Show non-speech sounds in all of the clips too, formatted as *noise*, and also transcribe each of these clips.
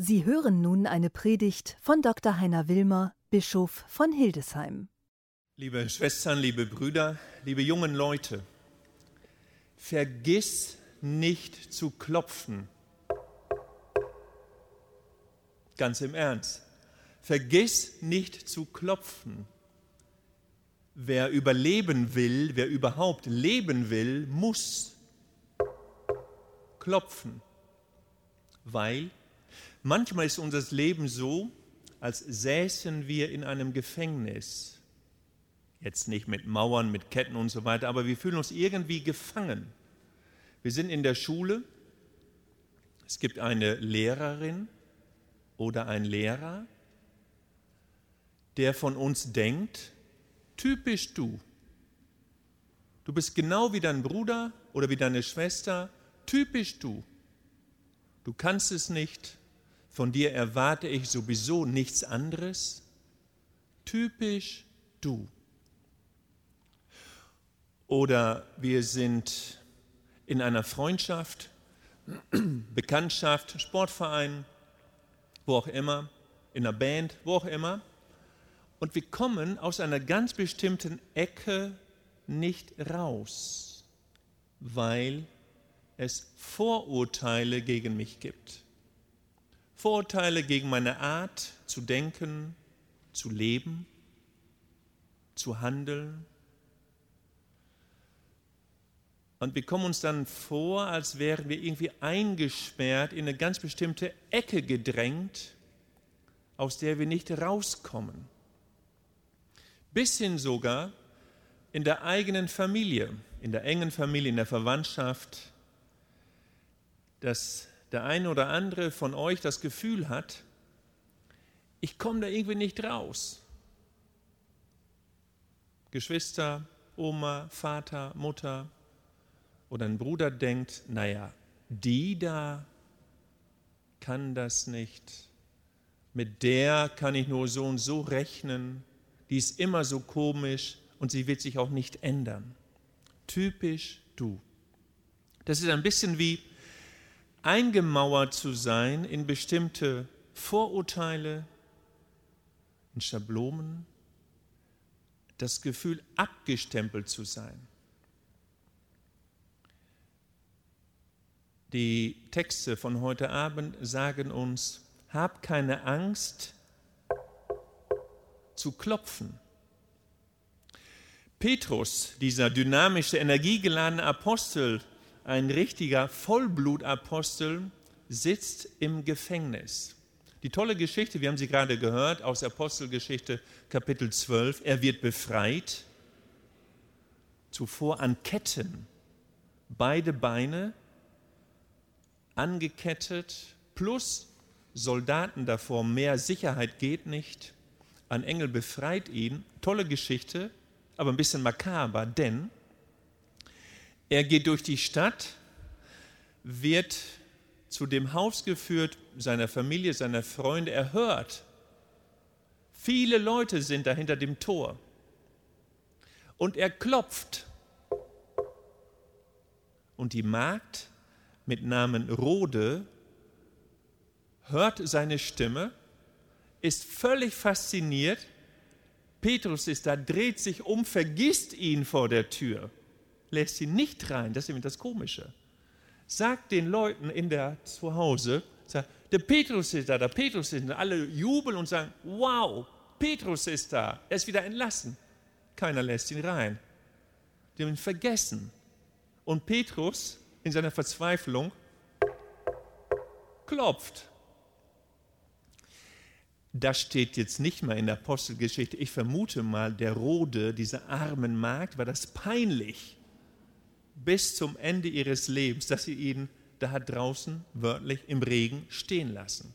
Sie hören nun eine Predigt von Dr. Heiner Wilmer, Bischof von Hildesheim. Liebe Schwestern, liebe Brüder, liebe jungen Leute, vergiss nicht zu klopfen. Ganz im Ernst, vergiss nicht zu klopfen. Wer überleben will, wer überhaupt leben will, muss klopfen, weil manchmal ist unser Leben so, als säßen wir in einem Gefängnis. Jetzt nicht mit Mauern, mit Ketten und so weiter, aber wir fühlen uns irgendwie gefangen. Wir sind in der Schule, es gibt eine Lehrerin oder ein Lehrer, der von uns denkt, typisch du. Du bist genau wie dein Bruder oder wie deine Schwester, typisch du. Du kannst es nicht, von dir erwarte ich sowieso nichts anderes, typisch du. Oder wir sind in einer Freundschaft, *clears throat* Bekanntschaft, Sportverein, wo auch immer, in einer Band, wo auch immer. Und wir kommen aus einer ganz bestimmten Ecke nicht raus, weil es Vorurteile gegen mich gibt. Vorurteile gegen meine Art zu denken, zu leben, zu handeln. Und wir kommen uns dann vor, als wären wir irgendwie eingesperrt, in eine ganz bestimmte Ecke gedrängt, aus der wir nicht rauskommen bis hin sogar in der eigenen Familie, in der engen Familie, in der Verwandtschaft, dass der eine oder andere von euch das Gefühl hat, ich komme da irgendwie nicht raus. Geschwister, Oma, Vater, Mutter oder ein Bruder denkt, naja, die da kann das nicht. Mit der kann ich nur so und so rechnen die ist immer so komisch und sie wird sich auch nicht ändern. Typisch du. Das ist ein bisschen wie eingemauert zu sein in bestimmte Vorurteile, in Schablonen, das Gefühl abgestempelt zu sein. Die Texte von heute Abend sagen uns, hab keine Angst, zu klopfen. Petrus, dieser dynamische, energiegeladene Apostel, ein richtiger Vollblutapostel, sitzt im Gefängnis. Die tolle Geschichte, wir haben sie gerade gehört aus Apostelgeschichte Kapitel 12, er wird befreit, zuvor an Ketten, beide Beine angekettet, plus Soldaten davor, mehr Sicherheit geht nicht. Ein Engel befreit ihn. Tolle Geschichte, aber ein bisschen makaber, denn er geht durch die Stadt, wird zu dem Haus geführt, seiner Familie, seiner Freunde. Er hört, viele Leute sind da hinter dem Tor. Und er klopft. Und die Magd mit Namen Rode hört seine Stimme ist völlig fasziniert. Petrus ist da, dreht sich um, vergisst ihn vor der Tür, lässt ihn nicht rein. Das ist nämlich das Komische. Sagt den Leuten in der Zuhause, sagt, der Petrus ist da, der Petrus ist da. Alle jubeln und sagen, wow, Petrus ist da, er ist wieder entlassen. Keiner lässt ihn rein. Die haben ihn vergessen. Und Petrus in seiner Verzweiflung klopft das steht jetzt nicht mal in der Apostelgeschichte. Ich vermute mal, der Rode, dieser armen Magd, war das peinlich bis zum Ende ihres Lebens, dass sie ihn da draußen wörtlich im Regen stehen lassen.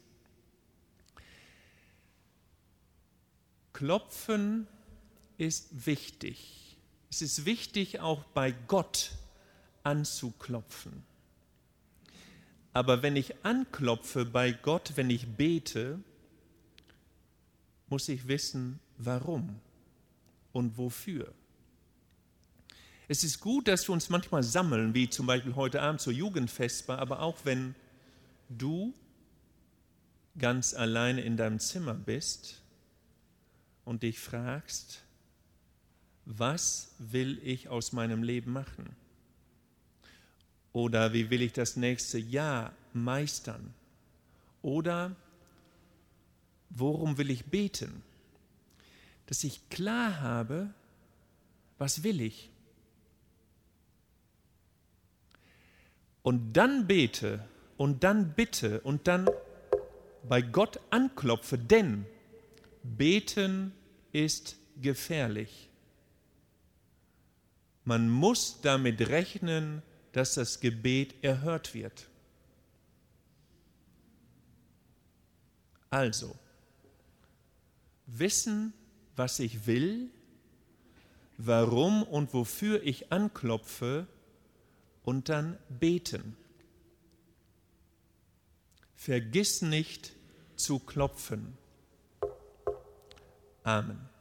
Klopfen ist wichtig. Es ist wichtig, auch bei Gott anzuklopfen. Aber wenn ich anklopfe bei Gott, wenn ich bete, muss ich wissen, warum und wofür. Es ist gut, dass wir uns manchmal sammeln, wie zum Beispiel heute Abend zur Jugendfestbar, aber auch wenn du ganz alleine in deinem Zimmer bist und dich fragst, was will ich aus meinem Leben machen? Oder wie will ich das nächste Jahr meistern? Oder worum will ich beten? Dass ich klar habe, was will ich? Und dann bete und dann bitte und dann bei Gott anklopfe, denn beten ist gefährlich. Man muss damit rechnen, dass das Gebet erhört wird. Also, wissen, was ich will, warum und wofür ich anklopfe und dann beten. Vergiss nicht zu klopfen. Amen.